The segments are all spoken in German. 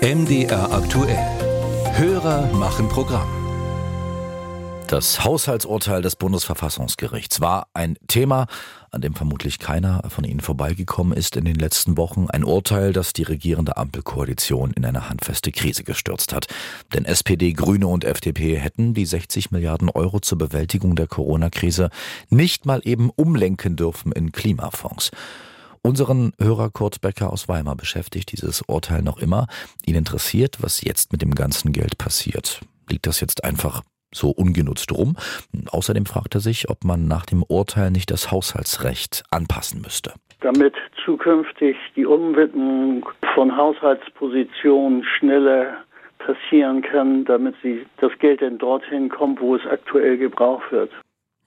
MDR aktuell. Hörer machen Programm. Das Haushaltsurteil des Bundesverfassungsgerichts war ein Thema, an dem vermutlich keiner von Ihnen vorbeigekommen ist in den letzten Wochen. Ein Urteil, das die regierende Ampelkoalition in eine handfeste Krise gestürzt hat. Denn SPD, Grüne und FDP hätten die 60 Milliarden Euro zur Bewältigung der Corona-Krise nicht mal eben umlenken dürfen in Klimafonds. Unseren Hörer Kurt Becker aus Weimar beschäftigt dieses Urteil noch immer. Ihn interessiert, was jetzt mit dem ganzen Geld passiert. Liegt das jetzt einfach so ungenutzt rum? Außerdem fragt er sich, ob man nach dem Urteil nicht das Haushaltsrecht anpassen müsste. Damit zukünftig die Umwidmung von Haushaltspositionen schneller passieren kann, damit sie das Geld dann dorthin kommt, wo es aktuell gebraucht wird.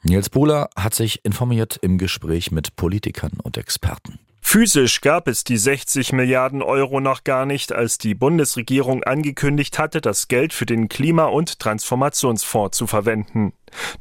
Nils Bohler hat sich informiert im Gespräch mit Politikern und Experten. Physisch gab es die 60 Milliarden Euro noch gar nicht, als die Bundesregierung angekündigt hatte, das Geld für den Klima- und Transformationsfonds zu verwenden.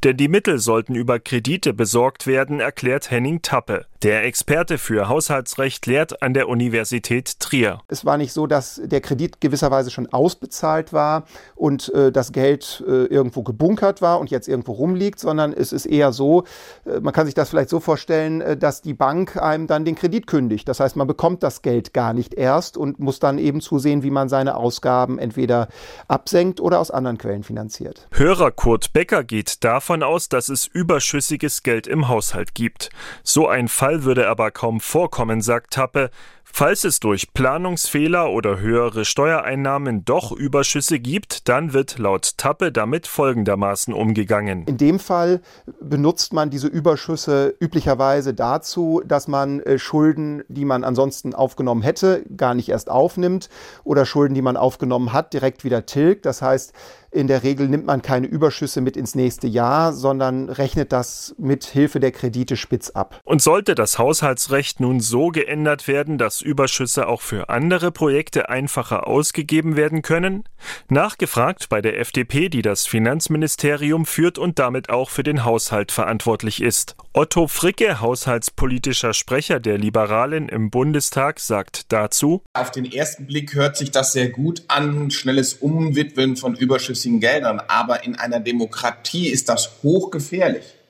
Denn die Mittel sollten über Kredite besorgt werden, erklärt Henning Tappe. Der Experte für Haushaltsrecht lehrt an der Universität Trier. Es war nicht so, dass der Kredit gewisserweise schon ausbezahlt war und äh, das Geld äh, irgendwo gebunkert war und jetzt irgendwo rumliegt, sondern es ist eher so, äh, man kann sich das vielleicht so vorstellen, äh, dass die Bank einem dann den Kredit kündigt. Das heißt, man bekommt das Geld gar nicht erst und muss dann eben zusehen, wie man seine Ausgaben entweder absenkt oder aus anderen Quellen finanziert. Hörer Kurt Becker geht davon aus, dass es überschüssiges Geld im Haushalt gibt. So ein Fall würde aber kaum vorkommen, sagt Tappe. Falls es durch Planungsfehler oder höhere Steuereinnahmen doch Überschüsse gibt, dann wird laut Tappe damit folgendermaßen umgegangen. In dem Fall benutzt man diese Überschüsse üblicherweise dazu, dass man äh, Schulden, die man ansonsten aufgenommen hätte, gar nicht erst aufnimmt oder Schulden, die man aufgenommen hat, direkt wieder tilgt. Das heißt, in der Regel nimmt man keine Überschüsse mit ins nächste Jahr, sondern rechnet das mit Hilfe der Kredite spitz ab. Und sollte das Haushaltsrecht nun so geändert werden, dass Überschüsse auch für andere Projekte einfacher ausgegeben werden können? Nachgefragt bei der FDP, die das Finanzministerium führt und damit auch für den Haushalt verantwortlich ist. Otto Fricke, haushaltspolitischer Sprecher der Liberalen im Bundestag, sagt dazu: Auf den ersten Blick hört sich das sehr gut an, schnelles Umwidmen von überschüssigen Geldern, aber in einer Demokratie ist das hochgefährlich.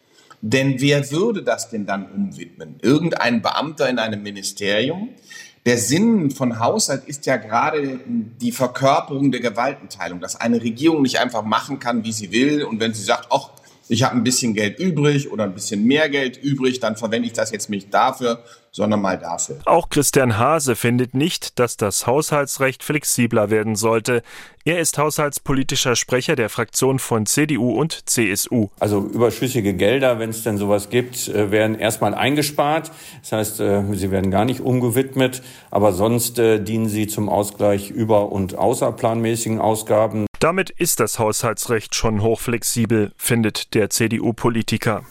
Denn wer würde das denn dann umwidmen? Irgendein Beamter in einem Ministerium? Der Sinn von Haushalt ist ja gerade die Verkörperung der Gewaltenteilung, dass eine Regierung nicht einfach machen kann, wie sie will. Und wenn sie sagt, ach, ich habe ein bisschen Geld übrig oder ein bisschen mehr Geld übrig, dann verwende ich das jetzt nicht dafür, sondern mal dafür. Auch Christian Hase findet nicht, dass das Haushaltsrecht flexibler werden sollte. Er ist haushaltspolitischer Sprecher der Fraktion von CDU und CSU. Also überschüssige Gelder, wenn es denn sowas gibt, äh, werden erstmal eingespart. Das heißt, äh, sie werden gar nicht umgewidmet, aber sonst äh, dienen sie zum Ausgleich über- und außerplanmäßigen Ausgaben. Damit ist das Haushaltsrecht schon hochflexibel, findet der CDU-Politiker.